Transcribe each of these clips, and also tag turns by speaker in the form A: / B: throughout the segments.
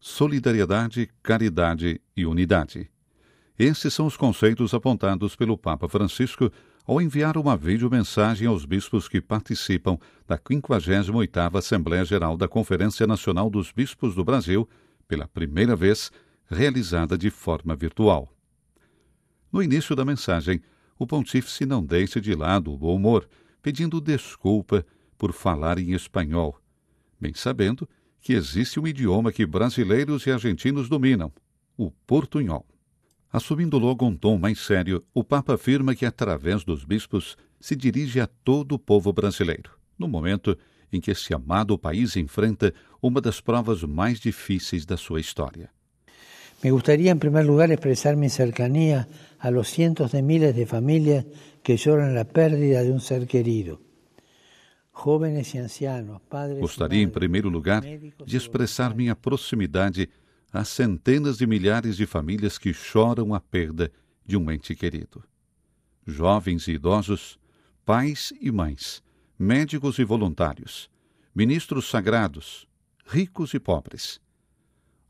A: solidariedade, caridade e unidade. Esses são os conceitos apontados pelo Papa Francisco ao enviar uma videomensagem aos bispos que participam da 58ª Assembleia Geral da Conferência Nacional dos Bispos do Brasil, pela primeira vez realizada de forma virtual. No início da mensagem, o pontífice não deixa de lado o bom humor, pedindo desculpa por falar em espanhol, bem sabendo que existe um idioma que brasileiros e argentinos dominam, o portunhol. Assumindo logo um tom mais sério, o Papa afirma que, através dos bispos, se dirige a todo o povo brasileiro, no momento em que esse amado país enfrenta uma das provas mais difíceis da sua história.
B: Me gustaría, en primer lugar, expresar mi cercanía a los cientos de miles de familias que lloran la pérdida de un ser querido.
A: Gostaria, em primeiro lugar, de expressar minha proximidade às centenas de milhares de famílias que choram a perda de um ente querido. Jovens e idosos, pais e mães, médicos e voluntários, ministros sagrados, ricos e pobres.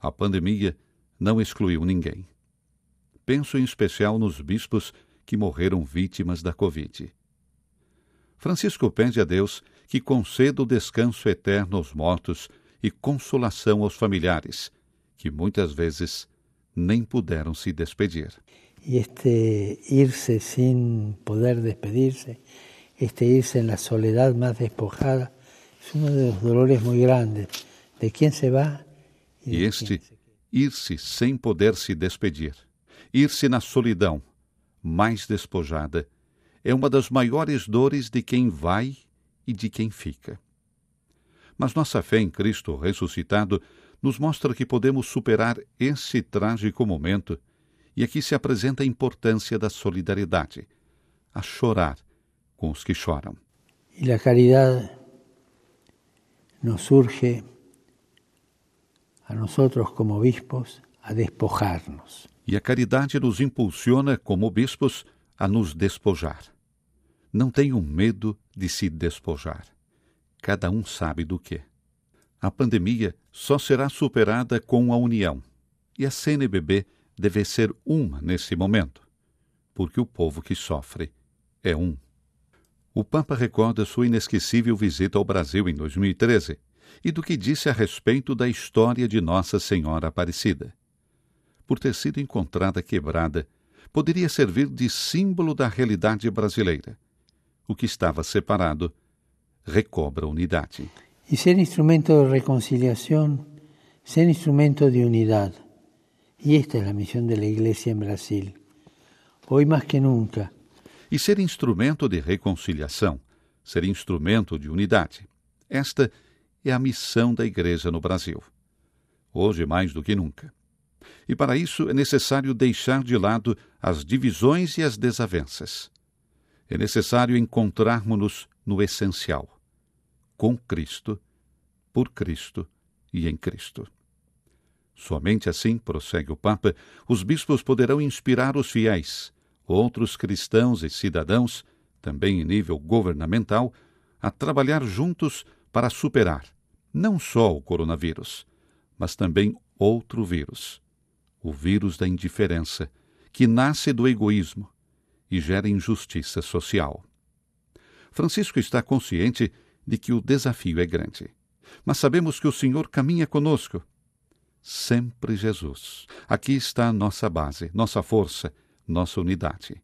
A: A pandemia não excluiu ninguém. Penso em especial nos bispos que morreram vítimas da Covid. Francisco pede a Deus que conceda o descanso eterno aos mortos e consolação aos familiares, que muitas vezes nem puderam se despedir.
B: E este irse sem poder despedirse, este irse en la soledad más despojada, es uno de los dolores muy grandes. De quien se va?
A: E este ir-se sem poder se despedir, ir-se na solidão, mais despojada, é uma das maiores dores de quem vai e de quem fica. Mas nossa fé em Cristo ressuscitado nos mostra que podemos superar esse trágico momento e aqui se apresenta a importância da solidariedade, a chorar com os que choram.
B: E a caridade nos surge a nosotros como bispos a despojarnos.
A: E a caridade nos impulsiona como bispos a nos despojar. Não tenham medo de se despojar. Cada um sabe do que. A pandemia só será superada com a união. E a CNBB deve ser uma nesse momento, porque o povo que sofre é um. O Papa recorda sua inesquecível visita ao Brasil em 2013 e do que disse a respeito da história de Nossa Senhora Aparecida. Por ter sido encontrada quebrada, poderia servir de símbolo da realidade brasileira. O que estava separado recobra unidade.
B: E ser instrumento de reconciliação, ser instrumento de unidade. E esta é a missão da Igreja em Brasil. Hoje mais que nunca.
A: E ser instrumento de reconciliação, ser instrumento de unidade. Esta é é a missão da Igreja no Brasil. Hoje mais do que nunca. E para isso é necessário deixar de lado as divisões e as desavenças. É necessário encontrarmos-nos no essencial: com Cristo, por Cristo e em Cristo. Somente assim, prossegue o Papa, os bispos poderão inspirar os fiéis, outros cristãos e cidadãos, também em nível governamental, a trabalhar juntos para superar não só o coronavírus, mas também outro vírus, o vírus da indiferença, que nasce do egoísmo e gera injustiça social. Francisco está consciente de que o desafio é grande, mas sabemos que o Senhor caminha conosco. Sempre Jesus. Aqui está a nossa base, nossa força, nossa unidade.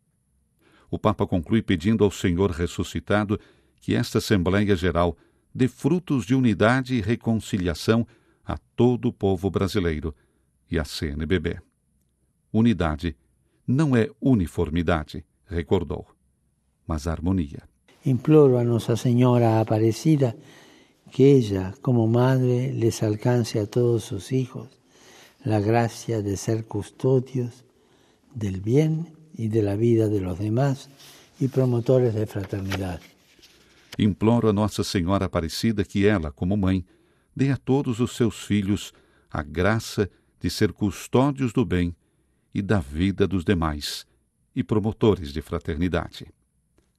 A: O Papa conclui pedindo ao Senhor ressuscitado que esta Assembleia Geral dê frutos de unidade e reconciliação a todo o povo brasileiro e à CNBB. Unidade não é uniformidade, recordou, mas harmonia.
B: Imploro a Nossa Senhora Aparecida que ella, como madre, les alcance a todos sus hijos la gracia de ser custodios del bien y de la vida de los demás y promotores de fraternidad.
A: Imploro a Nossa Senhora Aparecida que ela, como mãe, dê a todos os seus filhos a graça de ser custódios do bem e da vida dos demais e promotores de fraternidade.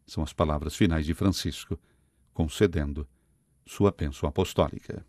A: São as palavras finais de Francisco, concedendo sua bênção apostólica.